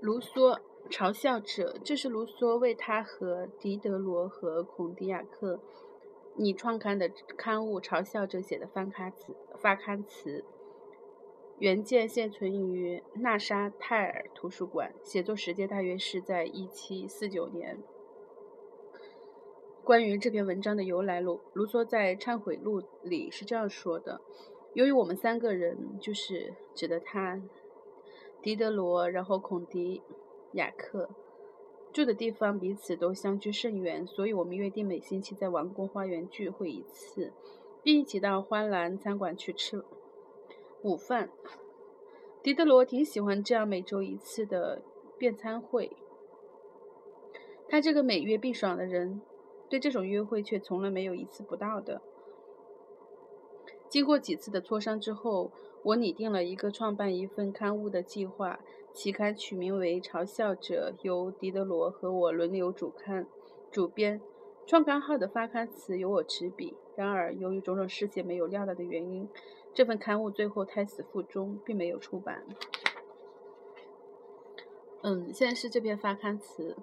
卢梭嘲笑者，这是卢梭为他和狄德罗和孔迪亚克拟创刊的刊物《嘲笑者》写的翻刊词。发刊词原件现存于纳沙泰尔图书馆，写作时间大约是在一七四九年。关于这篇文章的由来，卢卢梭在《忏悔录》里是这样说的：“由于我们三个人，就是指的他、狄德罗，然后孔迪亚克住的地方彼此都相距甚远，所以我们约定每星期在王宫花园聚会一次，并一起到花篮餐馆去吃午饭。狄德罗挺喜欢这样每周一次的便餐会，他这个每月必爽的人。”对这种约会却从来没有一次不到的。经过几次的磋商之后，我拟定了一个创办一份刊物的计划。期刊取名为《嘲笑者》，由狄德罗和我轮流主刊、主编。创刊号的发刊词由我执笔。然而，由于种种事件没有料到的原因，这份刊物最后胎死腹中，并没有出版。嗯，现在是这篇发刊词。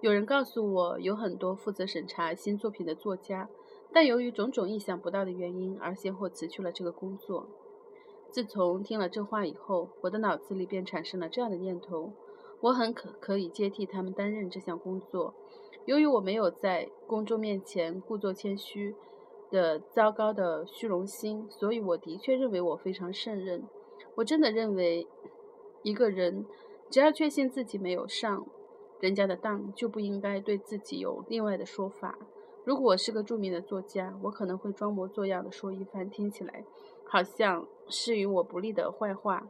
有人告诉我，有很多负责审查新作品的作家，但由于种种意想不到的原因而先后辞去了这个工作。自从听了这话以后，我的脑子里便产生了这样的念头：我很可可以接替他们担任这项工作。由于我没有在公众面前故作谦虚的糟糕的虚荣心，所以我的确认为我非常胜任。我真的认为，一个人只要确信自己没有上。人家的当就不应该对自己有另外的说法。如果我是个著名的作家，我可能会装模作样的说一番听起来好像是与我不利的坏话，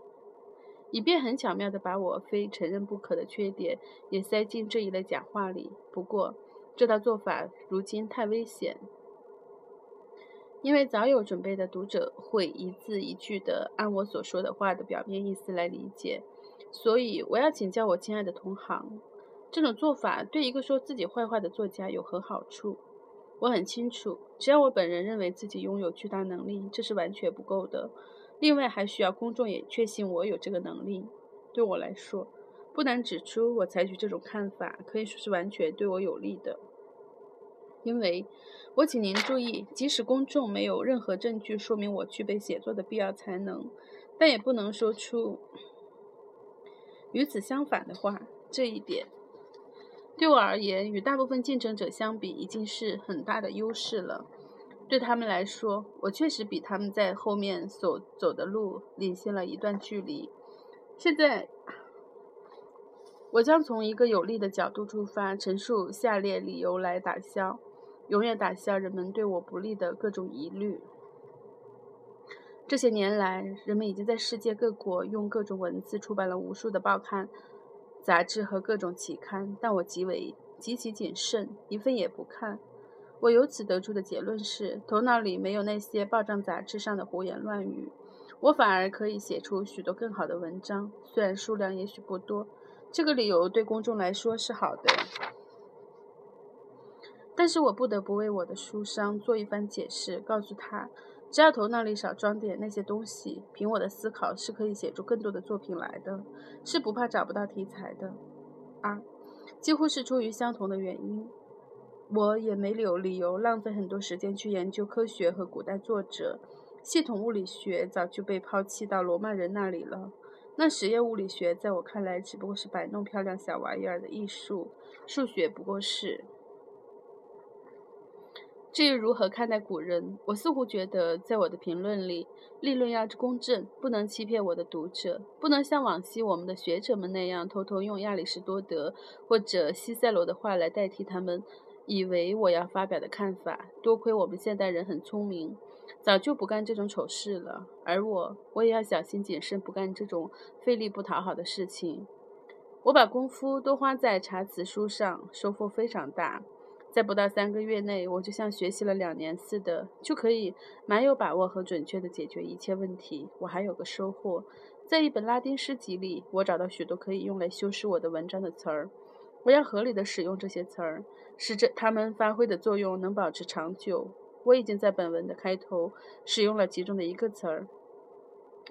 以便很巧妙的把我非承认不可的缺点也塞进这一类假话里。不过，这套做法如今太危险，因为早有准备的读者会一字一句的按我所说的话的表面意思来理解。所以，我要请教我亲爱的同行。这种做法对一个说自己坏话的作家有何好处？我很清楚，只要我本人认为自己拥有巨大能力，这是完全不够的。另外，还需要公众也确信我有这个能力。对我来说，不难指出，我采取这种看法可以说是完全对我有利的。因为，我请您注意，即使公众没有任何证据说明我具备写作的必要才能，但也不能说出与此相反的话。这一点。对我而言，与大部分竞争者相比，已经是很大的优势了。对他们来说，我确实比他们在后面所走的路领先了一段距离。现在，我将从一个有利的角度出发，陈述下列理由来打消，永远打消人们对我不利的各种疑虑。这些年来，人们已经在世界各国用各种文字出版了无数的报刊。杂志和各种期刊，但我极为极其谨慎，一份也不看。我由此得出的结论是，头脑里没有那些报章杂志上的胡言乱语，我反而可以写出许多更好的文章，虽然数量也许不多。这个理由对公众来说是好的，但是我不得不为我的书商做一番解释，告诉他。只要头脑里少装点那些东西，凭我的思考是可以写出更多的作品来的，是不怕找不到题材的。二，几乎是出于相同的原因，我也没有理由浪费很多时间去研究科学和古代作者。系统物理学早就被抛弃到罗马人那里了。那实验物理学在我看来只不过是摆弄漂亮小玩意儿的艺术，数学不过是。至于如何看待古人，我似乎觉得，在我的评论里，立论要公正，不能欺骗我的读者，不能像往昔我们的学者们那样，偷偷用亚里士多德或者西塞罗的话来代替他们以为我要发表的看法。多亏我们现代人很聪明，早就不干这种丑事了。而我，我也要小心谨慎，不干这种费力不讨好的事情。我把功夫都花在查词书上，收获非常大。在不到三个月内，我就像学习了两年似的，就可以蛮有把握和准确地解决一切问题。我还有个收获，在一本拉丁诗集里，我找到许多可以用来修饰我的文章的词儿。我要合理地使用这些词儿，使这它们发挥的作用能保持长久。我已经在本文的开头使用了其中的一个词儿。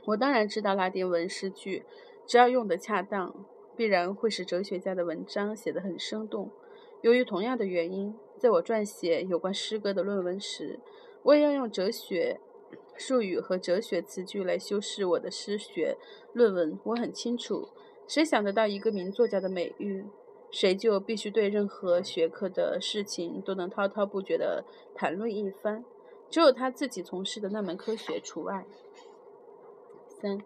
我当然知道拉丁文诗句只要用得恰当，必然会使哲学家的文章写得很生动。由于同样的原因，在我撰写有关诗歌的论文时，我也要用哲学术语和哲学词句来修饰我的诗学论文。我很清楚，谁想得到一个名作家的美誉，谁就必须对任何学科的事情都能滔滔不绝地谈论一番，只有他自己从事的那门科学除外。三，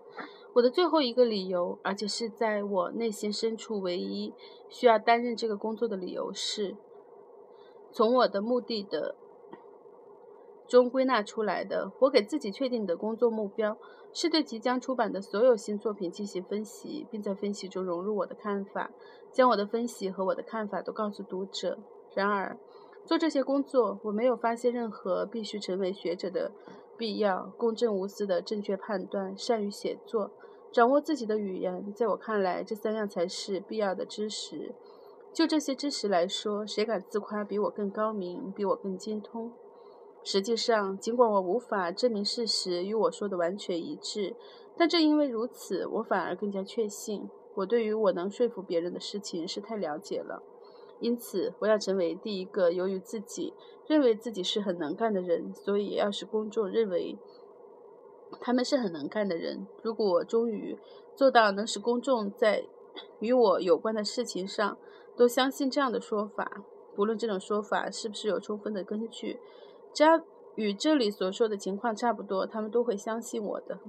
我的最后一个理由，而且是在我内心深处唯一需要担任这个工作的理由是。从我的目的的中归纳出来的，我给自己确定的工作目标是对即将出版的所有新作品进行分析，并在分析中融入我的看法，将我的分析和我的看法都告诉读者。然而，做这些工作，我没有发现任何必须成为学者的必要。公正无私的正确判断，善于写作，掌握自己的语言，在我看来，这三样才是必要的知识。就这些知识来说，谁敢自夸比我更高明，比我更精通？实际上，尽管我无法证明事实与我说的完全一致，但正因为如此，我反而更加确信，我对于我能说服别人的事情是太了解了。因此，我要成为第一个由于自己认为自己是很能干的人，所以也要使公众认为他们是很能干的人。如果我终于做到能使公众在与我有关的事情上，都相信这样的说法，不论这种说法是不是有充分的根据，只要与这里所说的情况差不多，他们都会相信我的。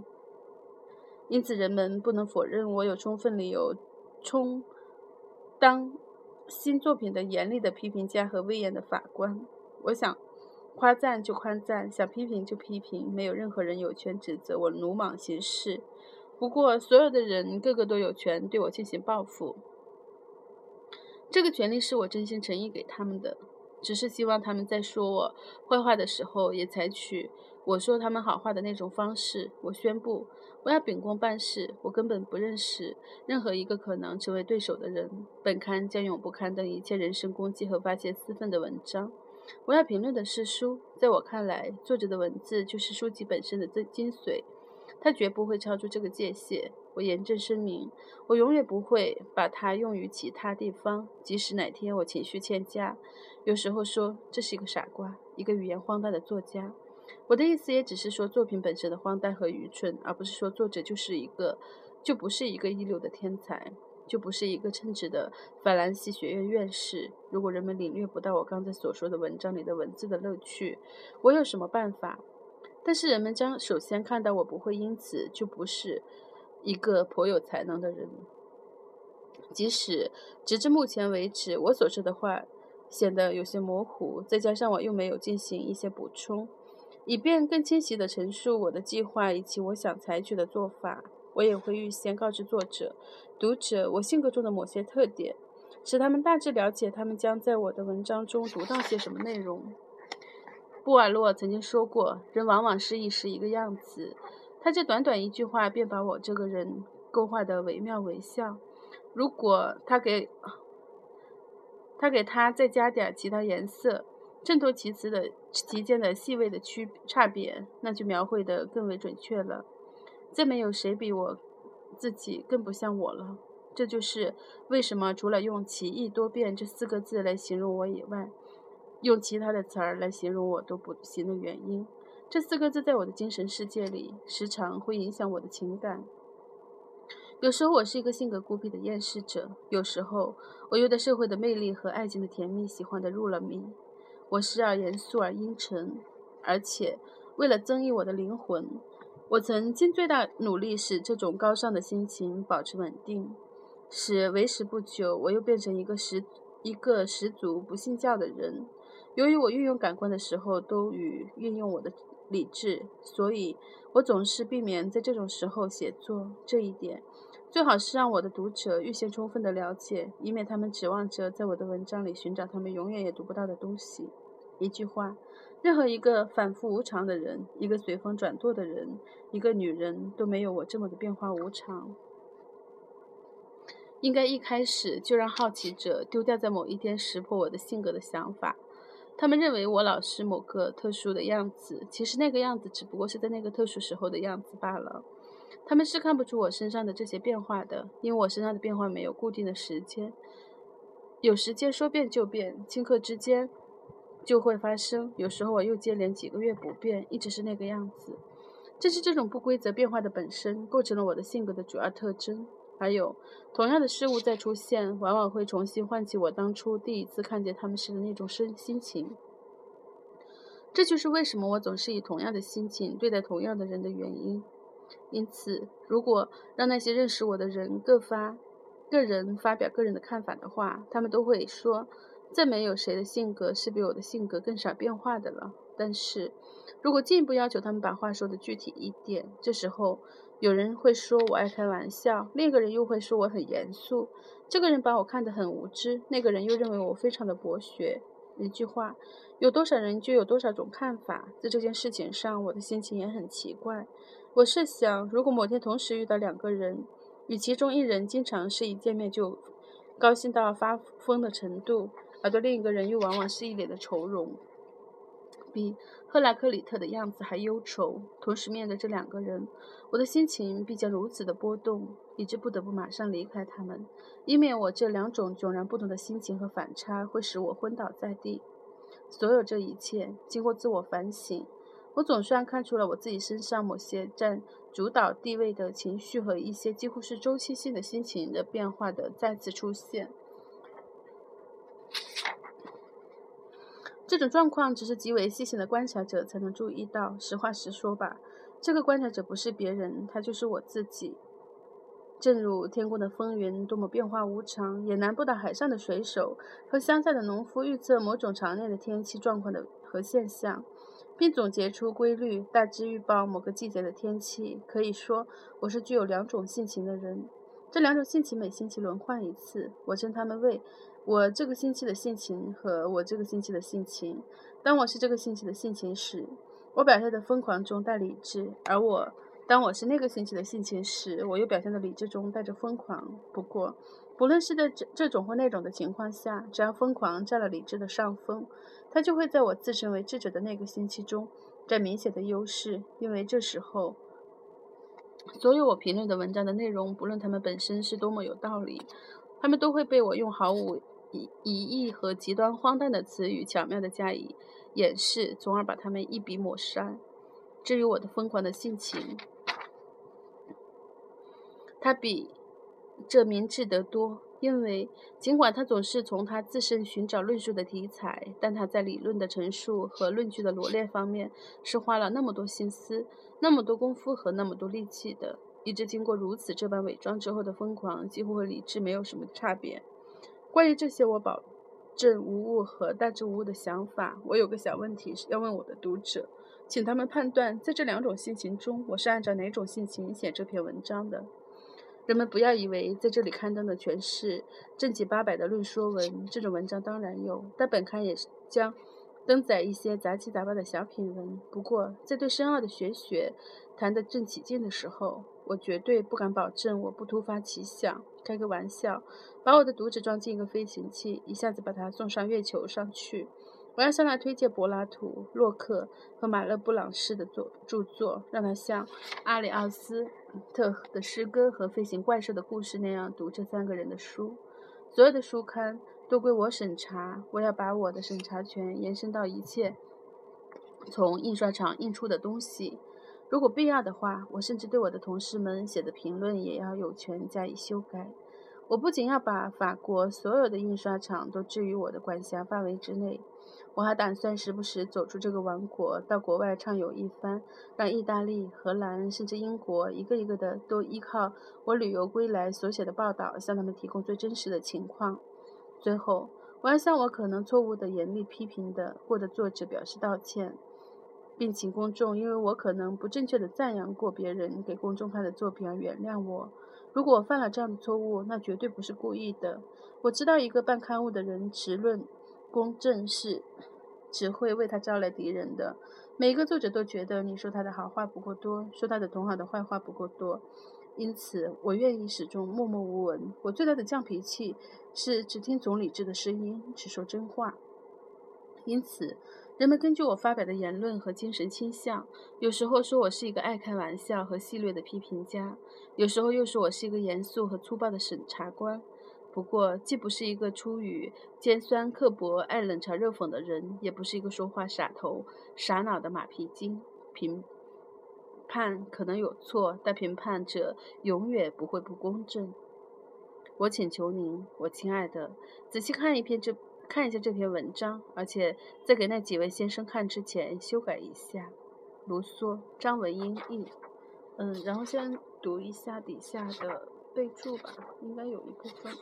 因此，人们不能否认我有充分理由充当新作品的严厉的批评家和威严的法官。我想夸赞就夸赞，想批评就批评，没有任何人有权指责我鲁莽行事。不过，所有的人个个都有权对我进行报复。这个权利是我真心诚意给他们的，只是希望他们在说我坏话的时候，也采取我说他们好话的那种方式。我宣布，我要秉公办事。我根本不认识任何一个可能成为对手的人。本刊将永不刊登一切人身攻击和发泄私愤的文章。我要评论的是书，在我看来，作者的文字就是书籍本身的最精髓。它绝不会超出这个界限。我严正声明，我永远不会把它用于其他地方，即使哪天我情绪欠佳。有时候说这是一个傻瓜，一个语言荒诞的作家。我的意思也只是说作品本身的荒诞和愚蠢，而不是说作者就是一个，就不是一个一流的天才，就不是一个称职的法兰西学院院士。如果人们领略不到我刚才所说的文章里的文字的乐趣，我有什么办法？但是人们将首先看到我不会因此就不是一个颇有才能的人，即使直至目前为止我所说的话显得有些模糊，再加上我又没有进行一些补充，以便更清晰地陈述我的计划以及我想采取的做法，我也会预先告知作者、读者我性格中的某些特点，使他们大致了解他们将在我的文章中读到些什么内容。布瓦洛曾经说过：“人往往是一时一个样子。”他这短短一句话便把我这个人勾画得惟妙惟肖。如果他给他给他再加点其他颜色，衬托其词的其间的细微的区差别，那就描绘得更为准确了。再没有谁比我自己更不像我了。这就是为什么除了用“奇异多变”这四个字来形容我以外，用其他的词儿来形容我都不行的原因，这四个字在我的精神世界里时常会影响我的情感。有时候我是一个性格孤僻的厌世者，有时候我又对社会的魅力和爱情的甜蜜喜欢的入了迷。我时而严肃而阴沉，而且为了增益我的灵魂，我曾尽最大努力使这种高尚的心情保持稳定。使为时不久，我又变成一个十一个十足不信教的人。由于我运用感官的时候都与运用我的理智，所以我总是避免在这种时候写作。这一点最好是让我的读者预先充分的了解，以免他们指望着在我的文章里寻找他们永远也读不到的东西。一句话，任何一个反复无常的人，一个随风转舵的人，一个女人都没有我这么的变化无常。应该一开始就让好奇者丢掉在某一天识破我的性格的想法。他们认为我老是某个特殊的样子，其实那个样子只不过是在那个特殊时候的样子罢了。他们是看不出我身上的这些变化的，因为我身上的变化没有固定的时间，有时间说变就变，顷刻之间就会发生。有时候我又接连几个月不变，一直是那个样子。正是这种不规则变化的本身，构成了我的性格的主要特征。还有，同样的事物再出现，往往会重新唤起我当初第一次看见他们时的那种心心情。这就是为什么我总是以同样的心情对待同样的人的原因。因此，如果让那些认识我的人各发个人发表个人的看法的话，他们都会说，再没有谁的性格是比我的性格更少变化的了。但是，如果进一步要求他们把话说的具体一点，这时候有人会说我爱开玩笑，另一个人又会说我很严肃。这个人把我看得很无知，那个人又认为我非常的博学。一句话，有多少人就有多少种看法。在这件事情上，我的心情也很奇怪。我设想，如果某天同时遇到两个人，与其中一人经常是一见面就高兴到发疯的程度，而对另一个人又往往是一脸的愁容。比赫拉克里特的样子还忧愁。同时面对这两个人，我的心情必将如此的波动，以致不得不马上离开他们，以免我这两种迥然不同的心情和反差会使我昏倒在地。所有这一切，经过自我反省，我总算看出了我自己身上某些占主导地位的情绪和一些几乎是周期性的心情的变化的再次出现。这种状况只是极为细心的观察者才能注意到。实话实说吧，这个观察者不是别人，他就是我自己。正如天空的风云多么变化无常，也难不倒海上的水手和乡下的农夫预测某种常年的天气状况的和现象，并总结出规律，大致预报某个季节的天气。可以说，我是具有两种性情的人。这两种性情每星期轮换一次，我称他们为。我这个星期的性情和我这个星期的性情。当我是这个星期的性情时，我表现的疯狂中带理智；而我当我是那个星期的性情时，我又表现的理智中带着疯狂。不过，不论是在这这种或那种的情况下，只要疯狂占了理智的上风，它就会在我自称为智者的那个星期中占明显的优势，因为这时候，所有我评论的文章的内容，不论它们本身是多么有道理，它们都会被我用毫无。以以义和极端荒诞的词语巧妙地加以掩饰，从而把它们一笔抹杀。至于我的疯狂的性情，它比这明智得多，因为尽管他总是从他自身寻找论述的题材，但他在理论的陈述和论据的罗列方面是花了那么多心思、那么多功夫和那么多力气的，以致经过如此这般伪装之后的疯狂，几乎和理智没有什么差别。关于这些我保证无误和大致无误的想法，我有个小问题要问我的读者，请他们判断，在这两种性情中，我是按照哪种性情写这篇文章的。人们不要以为在这里刊登的全是正经八百的论说文，这种文章当然有，但本刊也将登载一些杂七杂八的小品文。不过，在对深奥的学学谈得正起劲的时候，我绝对不敢保证我不突发奇想，开个玩笑，把我的读者装进一个飞行器，一下子把他送上月球上去。我要向他推荐柏拉图、洛克和马勒布朗式的作著作，让他像阿里奥斯特的诗歌和飞行怪兽的故事那样读这三个人的书。所有的书刊都归我审查，我要把我的审查权延伸到一切从印刷厂印出的东西。如果必要的话，我甚至对我的同事们写的评论也要有权加以修改。我不仅要把法国所有的印刷厂都置于我的管辖范围之内，我还打算时不时走出这个王国，到国外畅游一番，让意大利、荷兰甚至英国一个一个的都依靠我旅游归来所写的报道，向他们提供最真实的情况。最后，我要向我可能错误的严厉批评的过的作者表示道歉。并请公众因为我可能不正确的赞扬过别人给公众看的作品而原谅我。如果我犯了这样的错误，那绝对不是故意的。我知道一个办刊物的人持论公正是只会为他招来敌人的。每个作者都觉得你说他的好话不够多，说他的同行的坏话不够多，因此我愿意始终默默无闻。我最大的犟脾气是只听总理智的声音，只说真话。因此。人们根据我发表的言论和精神倾向，有时候说我是一个爱开玩笑和戏谑的批评家，有时候又说我是一个严肃和粗暴的审查官。不过，既不是一个出于尖酸刻薄、爱冷嘲热讽的人，也不是一个说话傻头傻脑的马屁精。评判可能有错，但评判者永远不会不公正。我请求您，我亲爱的，仔细看一篇这。看一下这篇文章，而且在给那几位先生看之前修改一下。卢梭、张文英译。嗯，然后先读一下底下的备注吧，应该有一部分。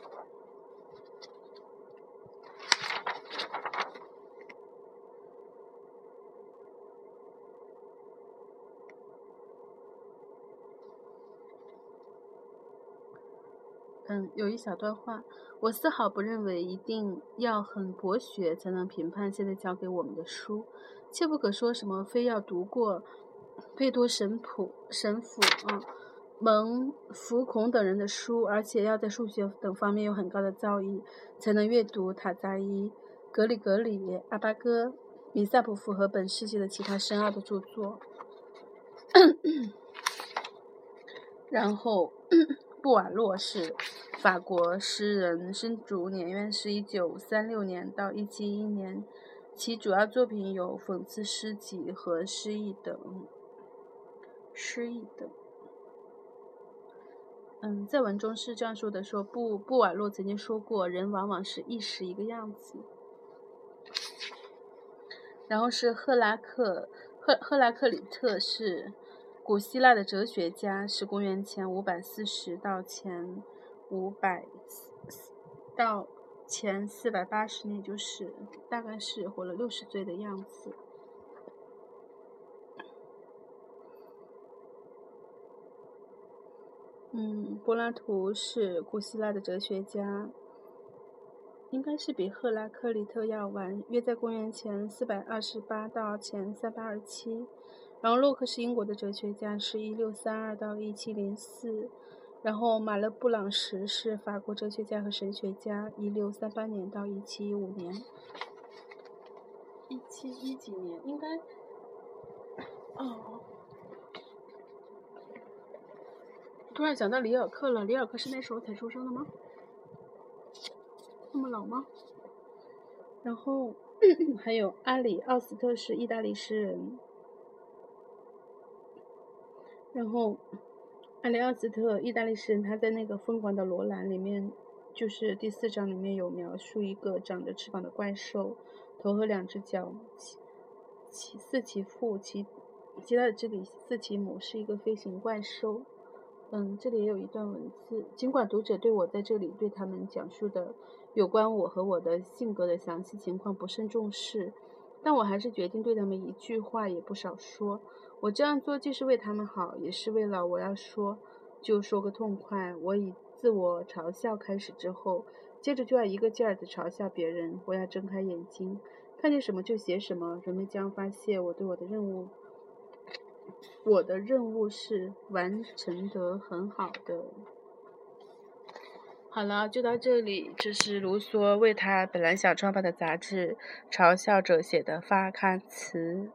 嗯，有一小段话，我丝毫不认为一定要很博学才能评判现在教给我们的书，切不可说什么非要读过贝多神谱神父啊、蒙福孔等人的书，而且要在数学等方面有很高的造诣，才能阅读塔扎伊、格里格里、阿巴哥、米萨普夫和本世纪的其他深奥的著作，然后。布瓦洛是法国诗人，生卒年月是一九三六年到一七一年，其主要作品有讽刺诗集和诗意等。诗意等。嗯，在文中是这样说的：说布布瓦洛曾经说过，人往往是一时一个样子。然后是赫拉克赫赫拉克里特是。古希腊的哲学家是公元前五百四十到前五百到前四百八十年，就是大概是活了六十岁的样子。嗯，柏拉图是古希腊的哲学家，应该是比赫拉克利特要晚，约在公元前四百二十八到前三百二十七。然后洛克是英国的哲学家，是一六三二到一七零四。然后马勒布朗什是法国哲学家和神学家，一六三八年到一七一五年。一七一几年应该？哦。突然想到里尔克了，里尔克是那时候才出生的吗？那么老吗？然后 还有阿里奥斯特是意大利诗人。然后，阿里奥斯特，意大利诗人，他在那个《疯狂的罗兰》里面，就是第四章里面有描述一个长着翅膀的怪兽，头和两只脚，其其四其父，其其他的这里四其母，是一个飞行怪兽。嗯，这里也有一段文字，尽管读者对我在这里对他们讲述的有关我和我的性格的详细情况不甚重视，但我还是决定对他们一句话也不少说。我这样做既是为他们好，也是为了我要说就说个痛快。我以自我嘲笑开始之后，接着就要一个劲儿地嘲笑别人。我要睁开眼睛，看见什么就写什么。人们将发现我对我的任务，我的任务是完成得很好的。好了，就到这里。这是卢梭为他本来想创办的杂志《嘲笑者》写的发刊词。